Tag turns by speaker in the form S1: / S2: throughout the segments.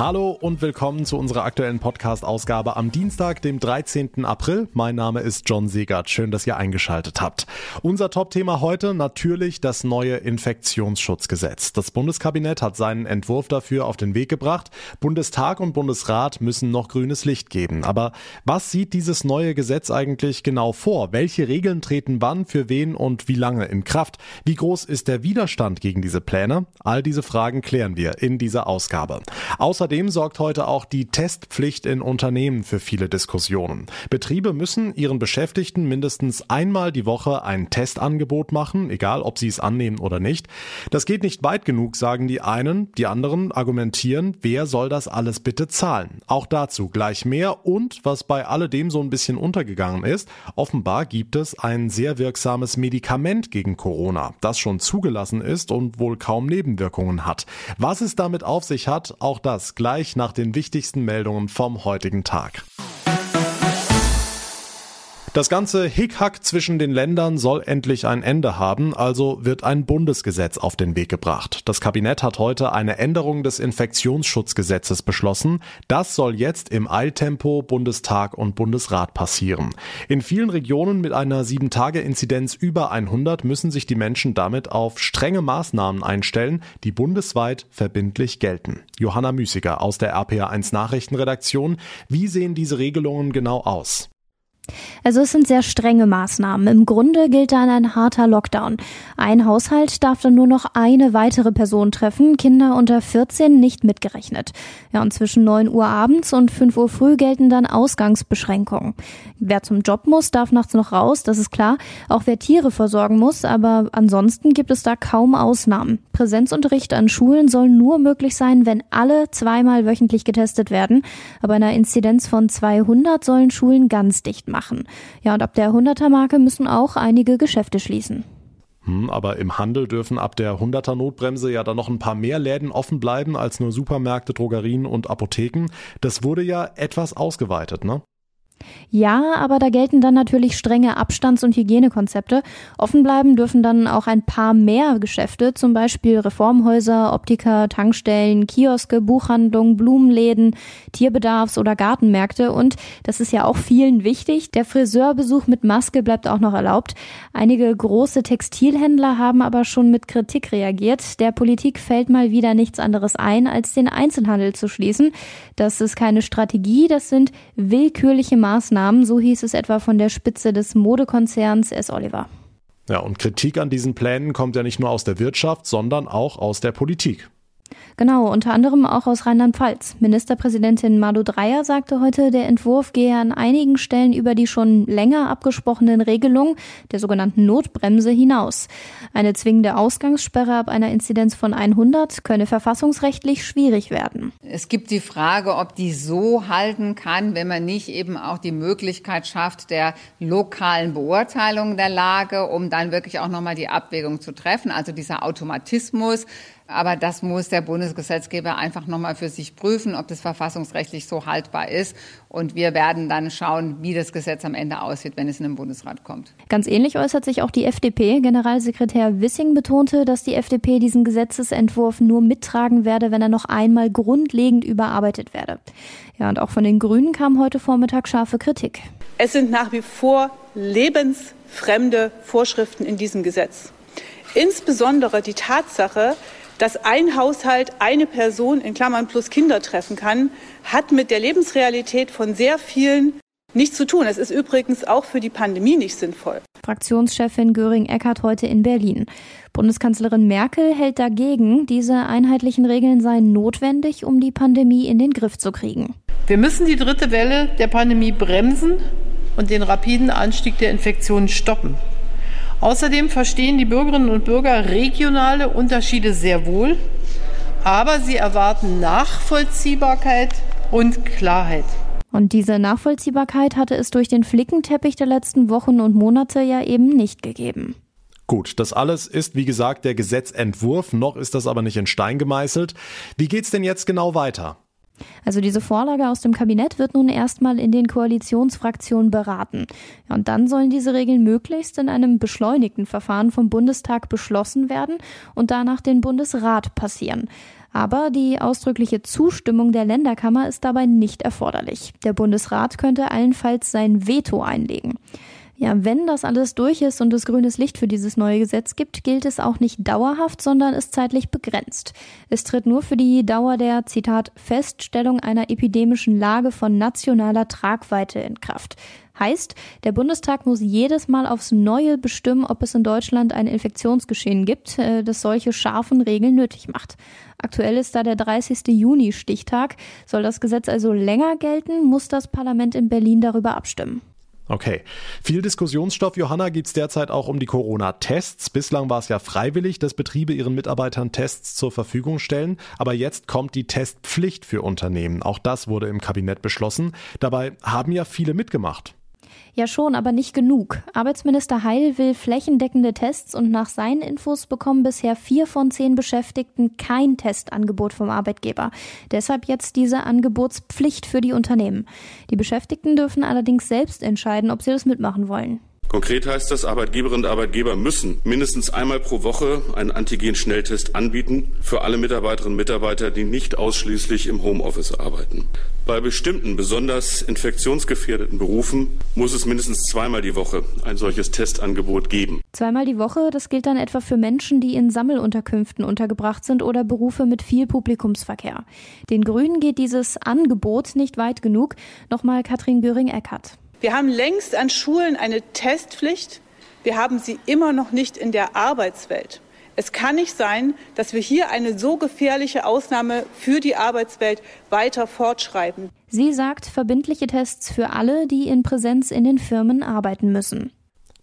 S1: Hallo und willkommen zu unserer aktuellen Podcast-Ausgabe am Dienstag, dem 13. April. Mein Name ist John Segert. Schön, dass ihr eingeschaltet habt. Unser Top-Thema heute natürlich das neue Infektionsschutzgesetz. Das Bundeskabinett hat seinen Entwurf dafür auf den Weg gebracht. Bundestag und Bundesrat müssen noch grünes Licht geben. Aber was sieht dieses neue Gesetz eigentlich genau vor? Welche Regeln treten wann, für wen und wie lange in Kraft? Wie groß ist der Widerstand gegen diese Pläne? All diese Fragen klären wir in dieser Ausgabe. Außerdem Außerdem sorgt heute auch die Testpflicht in Unternehmen für viele Diskussionen. Betriebe müssen ihren Beschäftigten mindestens einmal die Woche ein Testangebot machen, egal ob sie es annehmen oder nicht. Das geht nicht weit genug, sagen die einen. Die anderen argumentieren, wer soll das alles bitte zahlen? Auch dazu gleich mehr und was bei alledem so ein bisschen untergegangen ist, offenbar gibt es ein sehr wirksames Medikament gegen Corona, das schon zugelassen ist und wohl kaum Nebenwirkungen hat. Was es damit auf sich hat, auch das gleich nach den wichtigsten Meldungen vom heutigen Tag. Das ganze Hickhack zwischen den Ländern soll endlich ein Ende haben, also wird ein Bundesgesetz auf den Weg gebracht. Das Kabinett hat heute eine Änderung des Infektionsschutzgesetzes beschlossen. Das soll jetzt im Eiltempo Bundestag und Bundesrat passieren. In vielen Regionen mit einer 7-Tage-Inzidenz über 100 müssen sich die Menschen damit auf strenge Maßnahmen einstellen, die bundesweit verbindlich gelten. Johanna Müßiger aus der RPA1 Nachrichtenredaktion. Wie sehen diese Regelungen genau aus?
S2: Also es sind sehr strenge Maßnahmen. Im Grunde gilt dann ein harter Lockdown. Ein Haushalt darf dann nur noch eine weitere Person treffen, Kinder unter 14 nicht mitgerechnet. Ja, und zwischen 9 Uhr abends und 5 Uhr früh gelten dann Ausgangsbeschränkungen. Wer zum Job muss, darf nachts noch raus, das ist klar. Auch wer Tiere versorgen muss, aber ansonsten gibt es da kaum Ausnahmen. Präsenzunterricht an Schulen soll nur möglich sein, wenn alle zweimal wöchentlich getestet werden. Aber einer Inzidenz von 200 sollen Schulen ganz dicht machen machen. Ja, und ab der 100er Marke müssen auch einige Geschäfte schließen.
S1: Hm, aber im Handel dürfen ab der 100er Notbremse ja dann noch ein paar mehr Läden offen bleiben als nur Supermärkte, Drogerien und Apotheken. Das wurde ja etwas ausgeweitet, ne?
S2: Ja, aber da gelten dann natürlich strenge Abstands- und Hygienekonzepte. Offen bleiben dürfen dann auch ein paar mehr Geschäfte, zum Beispiel Reformhäuser, Optiker, Tankstellen, Kioske, Buchhandlungen, Blumenläden, Tierbedarfs- oder Gartenmärkte. Und das ist ja auch vielen wichtig. Der Friseurbesuch mit Maske bleibt auch noch erlaubt. Einige große Textilhändler haben aber schon mit Kritik reagiert. Der Politik fällt mal wieder nichts anderes ein, als den Einzelhandel zu schließen. Das ist keine Strategie, das sind willkürliche Maßnahmen Maßnahmen, so hieß es etwa von der Spitze des Modekonzerns S. Oliver.
S1: Ja, und Kritik an diesen Plänen kommt ja nicht nur aus der Wirtschaft, sondern auch aus der Politik.
S2: Genau, unter anderem auch aus Rheinland-Pfalz. Ministerpräsidentin Malu Dreyer sagte heute, der Entwurf gehe an einigen Stellen über die schon länger abgesprochenen Regelungen der sogenannten Notbremse hinaus. Eine zwingende Ausgangssperre ab einer Inzidenz von 100 könne verfassungsrechtlich schwierig werden.
S3: Es gibt die Frage, ob die so halten kann, wenn man nicht eben auch die Möglichkeit schafft der lokalen Beurteilung der Lage, um dann wirklich auch nochmal die Abwägung zu treffen. Also dieser Automatismus, aber das muss der Bundesgesetzgeber einfach nochmal für sich prüfen, ob das verfassungsrechtlich so haltbar ist. Und wir werden dann schauen, wie das Gesetz am Ende aussieht, wenn es in den Bundesrat kommt.
S2: Ganz ähnlich äußert sich auch die FDP. Generalsekretär Wissing betonte, dass die FDP diesen Gesetzesentwurf nur mittragen werde, wenn er noch einmal grundlegend überarbeitet werde. Ja, und auch von den Grünen kam heute Vormittag scharfe Kritik.
S4: Es sind nach wie vor lebensfremde Vorschriften in diesem Gesetz. Insbesondere die Tatsache, dass ein Haushalt eine Person in Klammern plus Kinder treffen kann, hat mit der Lebensrealität von sehr vielen nichts zu tun. Es ist übrigens auch für die Pandemie nicht sinnvoll.
S2: Fraktionschefin Göring-Eckardt heute in Berlin. Bundeskanzlerin Merkel hält dagegen, diese einheitlichen Regeln seien notwendig, um die Pandemie in den Griff zu kriegen.
S5: Wir müssen die dritte Welle der Pandemie bremsen und den rapiden Anstieg der Infektionen stoppen. Außerdem verstehen die Bürgerinnen und Bürger regionale Unterschiede sehr wohl, aber sie erwarten Nachvollziehbarkeit und Klarheit.
S2: Und diese Nachvollziehbarkeit hatte es durch den Flickenteppich der letzten Wochen und Monate ja eben nicht gegeben.
S1: Gut, das alles ist wie gesagt der Gesetzentwurf, noch ist das aber nicht in Stein gemeißelt. Wie geht's denn jetzt genau weiter?
S2: Also diese Vorlage aus dem Kabinett wird nun erstmal in den Koalitionsfraktionen beraten. Und dann sollen diese Regeln möglichst in einem beschleunigten Verfahren vom Bundestag beschlossen werden und danach den Bundesrat passieren. Aber die ausdrückliche Zustimmung der Länderkammer ist dabei nicht erforderlich. Der Bundesrat könnte allenfalls sein Veto einlegen. Ja, wenn das alles durch ist und es grünes Licht für dieses neue Gesetz gibt, gilt es auch nicht dauerhaft, sondern ist zeitlich begrenzt. Es tritt nur für die Dauer der, Zitat, Feststellung einer epidemischen Lage von nationaler Tragweite in Kraft. Heißt, der Bundestag muss jedes Mal aufs Neue bestimmen, ob es in Deutschland ein Infektionsgeschehen gibt, äh, das solche scharfen Regeln nötig macht. Aktuell ist da der 30. Juni Stichtag. Soll das Gesetz also länger gelten, muss das Parlament in Berlin darüber abstimmen.
S1: Okay. Viel Diskussionsstoff, Johanna, gibt's derzeit auch um die Corona-Tests. Bislang war es ja freiwillig, dass Betriebe ihren Mitarbeitern Tests zur Verfügung stellen. Aber jetzt kommt die Testpflicht für Unternehmen. Auch das wurde im Kabinett beschlossen. Dabei haben ja viele mitgemacht.
S2: Ja schon, aber nicht genug. Arbeitsminister Heil will flächendeckende Tests und nach seinen Infos bekommen bisher vier von zehn Beschäftigten kein Testangebot vom Arbeitgeber. Deshalb jetzt diese Angebotspflicht für die Unternehmen. Die Beschäftigten dürfen allerdings selbst entscheiden, ob sie das mitmachen wollen.
S6: Konkret heißt das, Arbeitgeberinnen und Arbeitgeber müssen mindestens einmal pro Woche einen Antigen-Schnelltest anbieten für alle Mitarbeiterinnen und Mitarbeiter, die nicht ausschließlich im Homeoffice arbeiten. Bei bestimmten besonders infektionsgefährdeten Berufen muss es mindestens zweimal die Woche ein solches Testangebot geben.
S2: Zweimal die Woche, das gilt dann etwa für Menschen, die in Sammelunterkünften untergebracht sind oder Berufe mit viel Publikumsverkehr. Den Grünen geht dieses Angebot nicht weit genug. Nochmal Katrin Göring-Eckardt.
S4: Wir haben längst an Schulen eine Testpflicht. Wir haben sie immer noch nicht in der Arbeitswelt. Es kann nicht sein, dass wir hier eine so gefährliche Ausnahme für die Arbeitswelt weiter fortschreiben.
S2: Sie sagt verbindliche Tests für alle, die in Präsenz in den Firmen arbeiten müssen.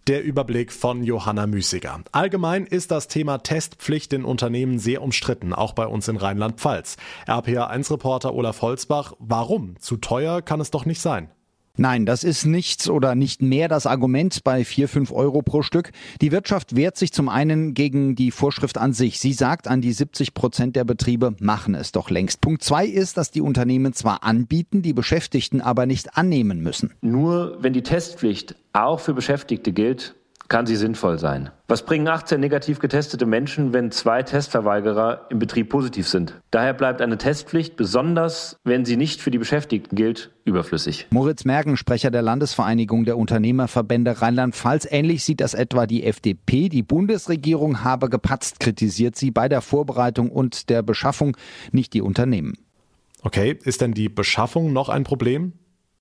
S1: Der Überblick von Johanna Müßiger. Allgemein ist das Thema Testpflicht in Unternehmen sehr umstritten, auch bei uns in Rheinland-Pfalz. RPA1-Reporter Olaf Holzbach, warum? Zu teuer kann es doch nicht sein.
S7: Nein, das ist nichts oder nicht mehr das Argument bei 4, 5 Euro pro Stück. Die Wirtschaft wehrt sich zum einen gegen die Vorschrift an sich. Sie sagt, an die 70 Prozent der Betriebe machen es doch längst. Punkt zwei ist, dass die Unternehmen zwar anbieten, die Beschäftigten aber nicht annehmen müssen.
S8: Nur wenn die Testpflicht auch für Beschäftigte gilt, kann sie sinnvoll sein. Was bringen 18 negativ getestete Menschen, wenn zwei Testverweigerer im Betrieb positiv sind? Daher bleibt eine Testpflicht, besonders wenn sie nicht für die Beschäftigten gilt, überflüssig.
S7: Moritz Mergen, Sprecher der Landesvereinigung der Unternehmerverbände Rheinland-Pfalz. Ähnlich sieht das etwa die FDP. Die Bundesregierung habe gepatzt, kritisiert sie bei der Vorbereitung und der Beschaffung, nicht die Unternehmen.
S1: Okay, ist denn die Beschaffung noch ein Problem?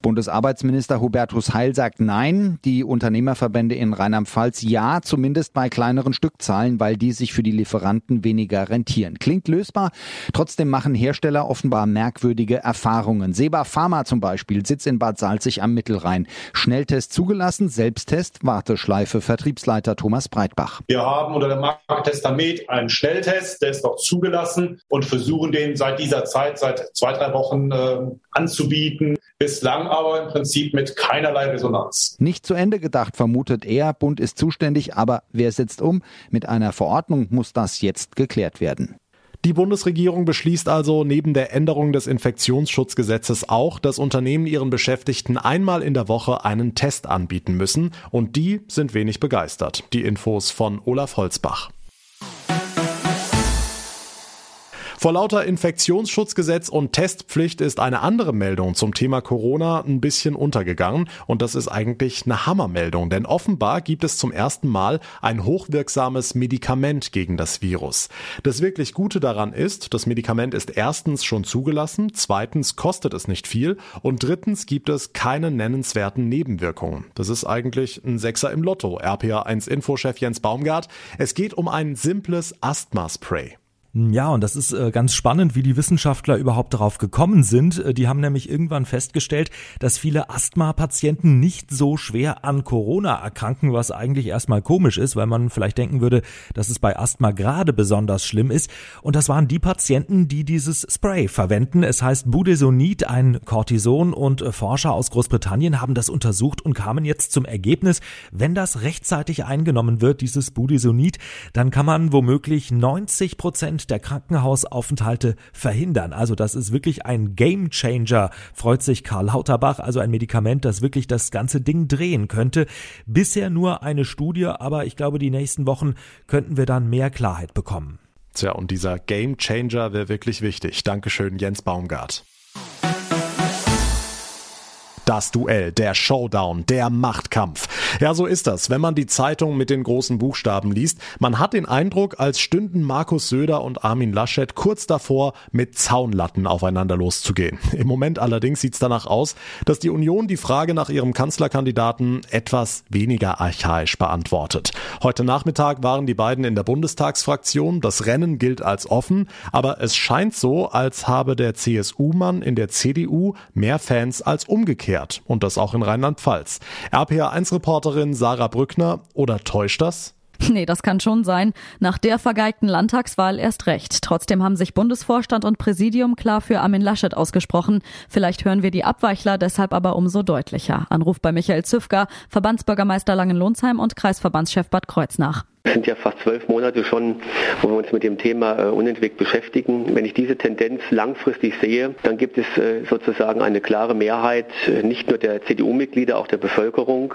S7: Bundesarbeitsminister Hubertus Heil sagt Nein. Die Unternehmerverbände in Rheinland-Pfalz ja, zumindest bei kleineren Stückzahlen, weil die sich für die Lieferanten weniger rentieren. Klingt lösbar. Trotzdem machen Hersteller offenbar merkwürdige Erfahrungen. Seba Pharma zum Beispiel sitzt in Bad Salzig am Mittelrhein. Schnelltest zugelassen, Selbsttest, Warteschleife, Vertriebsleiter Thomas Breitbach.
S9: Wir haben unter der Marke Testamet einen Schnelltest, der ist doch zugelassen und versuchen den seit dieser Zeit, seit zwei, drei Wochen äh, anzubieten. Bislang aber im Prinzip mit keinerlei Resonanz.
S7: Nicht zu Ende gedacht, vermutet er. Bund ist zuständig, aber wer setzt um? Mit einer Verordnung muss das jetzt geklärt werden.
S1: Die Bundesregierung beschließt also neben der Änderung des Infektionsschutzgesetzes auch, dass Unternehmen ihren Beschäftigten einmal in der Woche einen Test anbieten müssen. Und die sind wenig begeistert. Die Infos von Olaf Holzbach. Vor lauter Infektionsschutzgesetz und Testpflicht ist eine andere Meldung zum Thema Corona ein bisschen untergegangen und das ist eigentlich eine Hammermeldung, denn offenbar gibt es zum ersten Mal ein hochwirksames Medikament gegen das Virus. Das wirklich Gute daran ist, das Medikament ist erstens schon zugelassen, zweitens kostet es nicht viel und drittens gibt es keine nennenswerten Nebenwirkungen. Das ist eigentlich ein Sechser im Lotto, RPA1 Infochef Jens Baumgart. Es geht um ein simples Asthma-Spray.
S10: Ja, und das ist äh, ganz spannend, wie die Wissenschaftler überhaupt darauf gekommen sind. Äh, die haben nämlich irgendwann festgestellt, dass viele Asthma-Patienten nicht so schwer an Corona erkranken, was eigentlich erstmal komisch ist, weil man vielleicht denken würde, dass es bei Asthma gerade besonders schlimm ist. Und das waren die Patienten, die dieses Spray verwenden. Es heißt Budesonid, ein Cortison und äh, Forscher aus Großbritannien haben das untersucht und kamen jetzt zum Ergebnis, wenn das rechtzeitig eingenommen wird, dieses Budesonid, dann kann man womöglich 90 Prozent Der Krankenhausaufenthalte verhindern. Also das ist wirklich ein Game Changer, freut sich Karl Lauterbach, also ein Medikament, das wirklich das ganze Ding drehen könnte. Bisher nur eine Studie, aber ich glaube, die nächsten Wochen könnten wir dann mehr Klarheit bekommen.
S1: Tja, und dieser Game Changer wäre wirklich wichtig. Dankeschön, Jens Baumgart. Das Duell, der Showdown, der Machtkampf. Ja, so ist das, wenn man die Zeitung mit den großen Buchstaben liest. Man hat den Eindruck, als stünden Markus Söder und Armin Laschet kurz davor, mit Zaunlatten aufeinander loszugehen. Im Moment allerdings sieht es danach aus, dass die Union die Frage nach ihrem Kanzlerkandidaten etwas weniger archaisch beantwortet. Heute Nachmittag waren die beiden in der Bundestagsfraktion. Das Rennen gilt als offen, aber es scheint so, als habe der CSU-Mann in der CDU mehr Fans als umgekehrt umgekehrt. Und das auch in Rheinland-Pfalz. RPA1-Reporterin Sarah Brückner, oder täuscht das?
S11: Nee, das kann schon sein. Nach der vergeigten Landtagswahl erst recht. Trotzdem haben sich Bundesvorstand und Präsidium klar für Armin Laschet ausgesprochen. Vielleicht hören wir die Abweichler deshalb aber umso deutlicher. Anruf bei Michael Züfka, Verbandsbürgermeister Langenlohnsheim und Kreisverbandschef Bad Kreuznach.
S12: Es sind ja fast zwölf Monate schon, wo wir uns mit dem Thema äh, unentwegt beschäftigen. Wenn ich diese Tendenz langfristig sehe, dann gibt es äh, sozusagen eine klare Mehrheit, äh, nicht nur der CDU-Mitglieder, auch der Bevölkerung,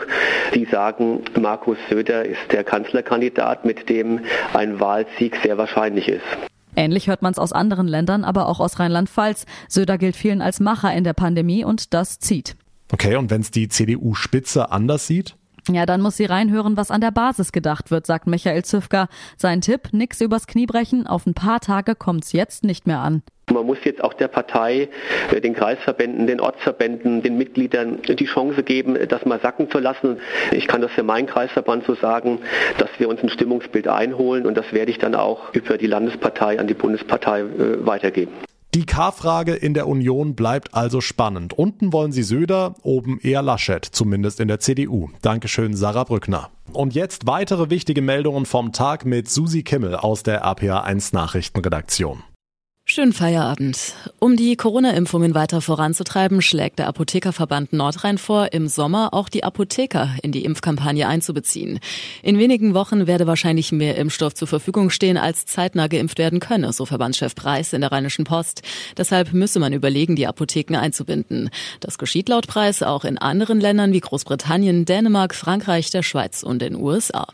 S12: die sagen, Markus Söder ist der Kanzlerkandidat, mit dem ein Wahlsieg sehr wahrscheinlich ist.
S11: Ähnlich hört man es aus anderen Ländern, aber auch aus Rheinland-Pfalz. Söder gilt vielen als Macher in der Pandemie und das zieht.
S1: Okay, und wenn es die CDU-Spitze anders sieht?
S11: Ja, dann muss sie reinhören, was an der Basis gedacht wird, sagt Michael Züfka. Sein Tipp, nix übers Knie brechen, auf ein paar Tage kommt's jetzt nicht mehr an.
S12: Man muss jetzt auch der Partei, äh, den Kreisverbänden, den Ortsverbänden, den Mitgliedern die Chance geben, das mal sacken zu lassen. Ich kann das für meinen Kreisverband so sagen, dass wir uns ein Stimmungsbild einholen und das werde ich dann auch über die Landespartei an die Bundespartei äh, weitergeben.
S1: Die K-Frage in der Union bleibt also spannend. Unten wollen sie Söder, oben eher Laschet, zumindest in der CDU. Dankeschön, Sarah Brückner. Und jetzt weitere wichtige Meldungen vom Tag mit Susi Kimmel aus der APA1 Nachrichtenredaktion.
S13: Schönen Feierabend. Um die Corona-Impfungen weiter voranzutreiben, schlägt der Apothekerverband Nordrhein vor, im Sommer auch die Apotheker in die Impfkampagne einzubeziehen. In wenigen Wochen werde wahrscheinlich mehr Impfstoff zur Verfügung stehen, als zeitnah geimpft werden könne, so Verbandschef Preis in der Rheinischen Post. Deshalb müsse man überlegen, die Apotheken einzubinden. Das geschieht laut Preis auch in anderen Ländern wie Großbritannien, Dänemark, Frankreich, der Schweiz und den USA.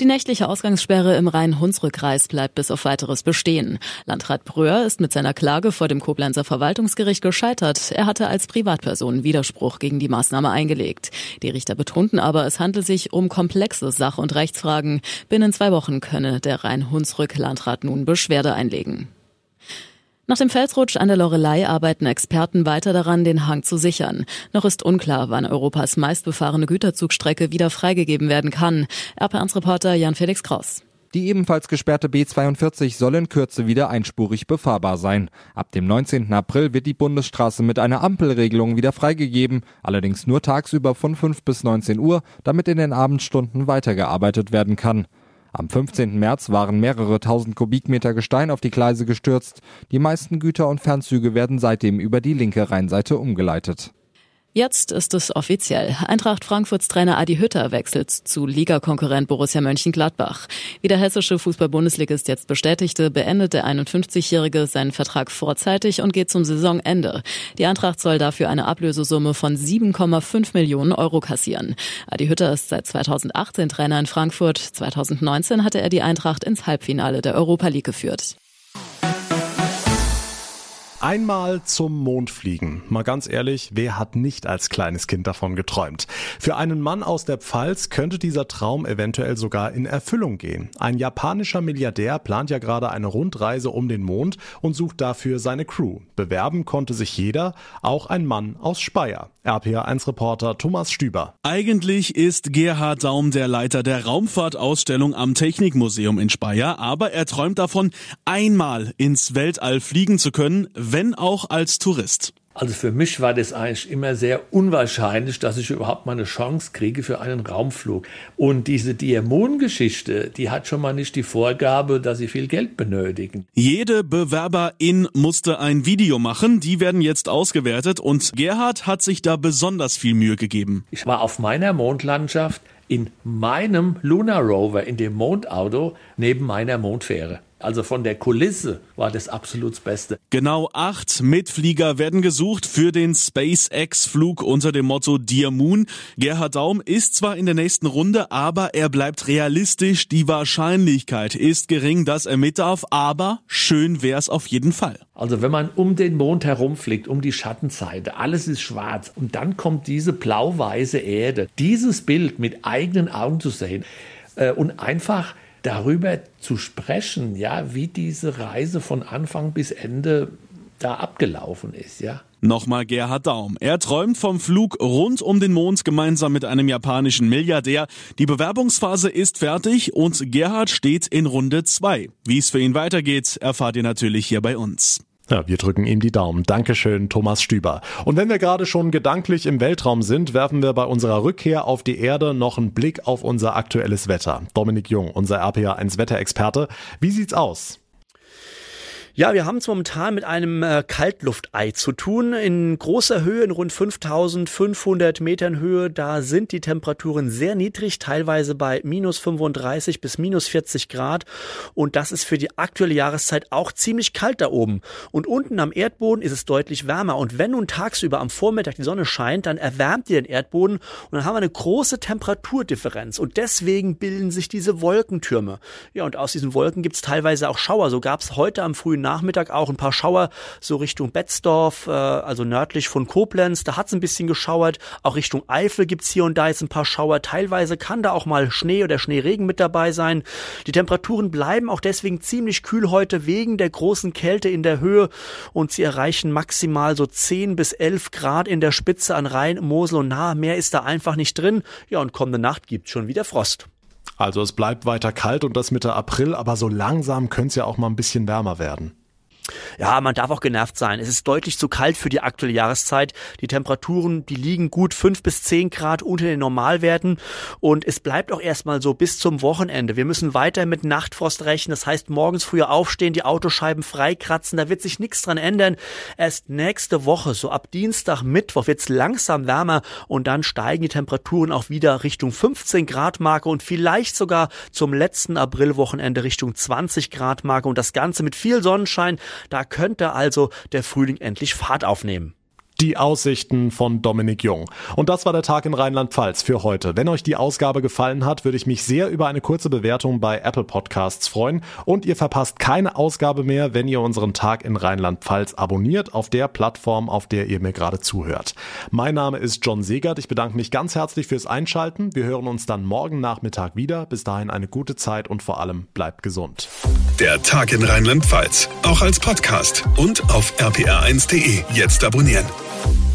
S13: Die nächtliche Ausgangssperre im Rhein-Hunsrück-Kreis bleibt bis auf weiteres bestehen. Landrat Bröhr ist mit seiner Klage vor dem Koblenzer Verwaltungsgericht gescheitert. Er hatte als Privatperson Widerspruch gegen die Maßnahme eingelegt. Die Richter betonten aber, es handle sich um komplexe Sach- und Rechtsfragen. Binnen zwei Wochen könne der Rhein-Hunsrück-Landrat nun Beschwerde einlegen. Nach dem Felsrutsch an der Lorelei arbeiten Experten weiter daran, den Hang zu sichern. Noch ist unklar, wann Europas meistbefahrene Güterzugstrecke wieder freigegeben werden kann. RP1-Reporter Jan-Felix Kraus.
S14: Die ebenfalls gesperrte B42 soll in Kürze wieder einspurig befahrbar sein. Ab dem 19. April wird die Bundesstraße mit einer Ampelregelung wieder freigegeben, allerdings nur tagsüber von 5 bis 19 Uhr, damit in den Abendstunden weitergearbeitet werden kann. Am 15. März waren mehrere tausend Kubikmeter Gestein auf die Gleise gestürzt. Die meisten Güter und Fernzüge werden seitdem über die linke Rheinseite umgeleitet.
S13: Jetzt ist es offiziell. Eintracht Frankfurts Trainer Adi Hütter wechselt zu Ligakonkurrent Borussia Mönchengladbach. Wie der hessische Fußball-Bundesligist jetzt bestätigte, beendet der 51-Jährige seinen Vertrag vorzeitig und geht zum Saisonende. Die Eintracht soll dafür eine Ablösesumme von 7,5 Millionen Euro kassieren. Adi Hütter ist seit 2018 Trainer in Frankfurt. 2019 hatte er die Eintracht ins Halbfinale der Europa League geführt.
S1: Einmal zum Mond fliegen. Mal ganz ehrlich, wer hat nicht als kleines Kind davon geträumt? Für einen Mann aus der Pfalz könnte dieser Traum eventuell sogar in Erfüllung gehen. Ein japanischer Milliardär plant ja gerade eine Rundreise um den Mond und sucht dafür seine Crew. Bewerben konnte sich jeder, auch ein Mann aus Speyer. RPA1-Reporter Thomas Stüber.
S15: Eigentlich ist Gerhard Daum der Leiter der Raumfahrtausstellung am Technikmuseum in Speyer, aber er träumt davon, einmal ins Weltall fliegen zu können, wenn auch als Tourist.
S16: Also für mich war das eigentlich immer sehr unwahrscheinlich, dass ich überhaupt mal eine Chance kriege für einen Raumflug. Und diese Diamond-Geschichte, die hat schon mal nicht die Vorgabe, dass sie viel Geld benötigen.
S15: Jede Bewerberin musste ein Video machen, die werden jetzt ausgewertet und Gerhard hat sich da besonders viel Mühe gegeben.
S16: Ich war auf meiner Mondlandschaft in meinem Lunar Rover, in dem Mondauto, neben meiner Mondfähre. Also von der Kulisse war das absolut das Beste.
S15: Genau acht Mitflieger werden gesucht für den SpaceX-Flug unter dem Motto Dear Moon. Gerhard Daum ist zwar in der nächsten Runde, aber er bleibt realistisch. Die Wahrscheinlichkeit ist gering, dass er mit darf, aber schön wär's auf jeden Fall.
S16: Also wenn man um den Mond herumfliegt, um die Schattenseite, alles ist schwarz und dann kommt diese blau-weiße Erde, dieses Bild mit eigenen Augen zu sehen äh, und einfach darüber zu sprechen, ja, wie diese Reise von Anfang bis Ende da abgelaufen ist, ja.
S15: Nochmal Gerhard Daum. Er träumt vom Flug rund um den Mond gemeinsam mit einem japanischen Milliardär. Die Bewerbungsphase ist fertig und Gerhard steht in Runde zwei. Wie es für ihn weitergeht, erfahrt ihr natürlich hier bei uns.
S1: Ja, wir drücken ihm die Daumen. Dankeschön, Thomas Stüber. Und wenn wir gerade schon gedanklich im Weltraum sind, werfen wir bei unserer Rückkehr auf die Erde noch einen Blick auf unser aktuelles Wetter. Dominik Jung, unser RPA1 Wetterexperte. Wie sieht's aus?
S17: Ja, wir haben es momentan mit einem äh, Kaltluftei zu tun. In großer Höhe, in rund 5500 Metern Höhe, da sind die Temperaturen sehr niedrig, teilweise bei minus 35 bis minus 40 Grad. Und das ist für die aktuelle Jahreszeit auch ziemlich kalt da oben. Und unten am Erdboden ist es deutlich wärmer. Und wenn nun tagsüber am Vormittag die Sonne scheint, dann erwärmt die den Erdboden und dann haben wir eine große Temperaturdifferenz. Und deswegen bilden sich diese Wolkentürme. Ja, und aus diesen Wolken gibt es teilweise auch Schauer. So gab es heute am frühen Nachmittag auch ein paar Schauer so Richtung Betzdorf, äh, also nördlich von Koblenz. Da hat es ein bisschen geschauert. Auch Richtung Eifel gibt's hier und da jetzt ein paar Schauer. Teilweise kann da auch mal Schnee oder Schneeregen mit dabei sein. Die Temperaturen bleiben auch deswegen ziemlich kühl heute wegen der großen Kälte in der Höhe und sie erreichen maximal so 10 bis 11 Grad in der Spitze an Rhein, Mosel und Nahe. Mehr ist da einfach nicht drin. Ja, und kommende Nacht gibt's schon wieder Frost.
S1: Also es bleibt weiter kalt und das Mitte April, aber so langsam könnte es ja auch mal ein bisschen wärmer werden.
S17: Ja, man darf auch genervt sein. Es ist deutlich zu kalt für die aktuelle Jahreszeit. Die Temperaturen, die liegen gut fünf bis zehn Grad unter den Normalwerten und es bleibt auch erstmal so bis zum Wochenende. Wir müssen weiter mit Nachtfrost rechnen. Das heißt, morgens früher aufstehen, die Autoscheiben freikratzen. Da wird sich nichts dran ändern. Erst nächste Woche, so ab Dienstag, Mittwoch, wird's langsam wärmer und dann steigen die Temperaturen auch wieder Richtung 15 Grad Marke und vielleicht sogar zum letzten Aprilwochenende Richtung 20 Grad Marke und das Ganze mit viel Sonnenschein. Da könnte also der Frühling endlich Fahrt aufnehmen.
S1: Die Aussichten von Dominik Jung. Und das war der Tag in Rheinland-Pfalz für heute. Wenn euch die Ausgabe gefallen hat, würde ich mich sehr über eine kurze Bewertung bei Apple Podcasts freuen. Und ihr verpasst keine Ausgabe mehr, wenn ihr unseren Tag in Rheinland-Pfalz abonniert auf der Plattform, auf der ihr mir gerade zuhört. Mein Name ist John Segert. Ich bedanke mich ganz herzlich fürs Einschalten. Wir hören uns dann morgen Nachmittag wieder. Bis dahin eine gute Zeit und vor allem bleibt gesund.
S18: Der Tag in Rheinland-Pfalz. Auch als Podcast und auf rpr1.de. Jetzt abonnieren. you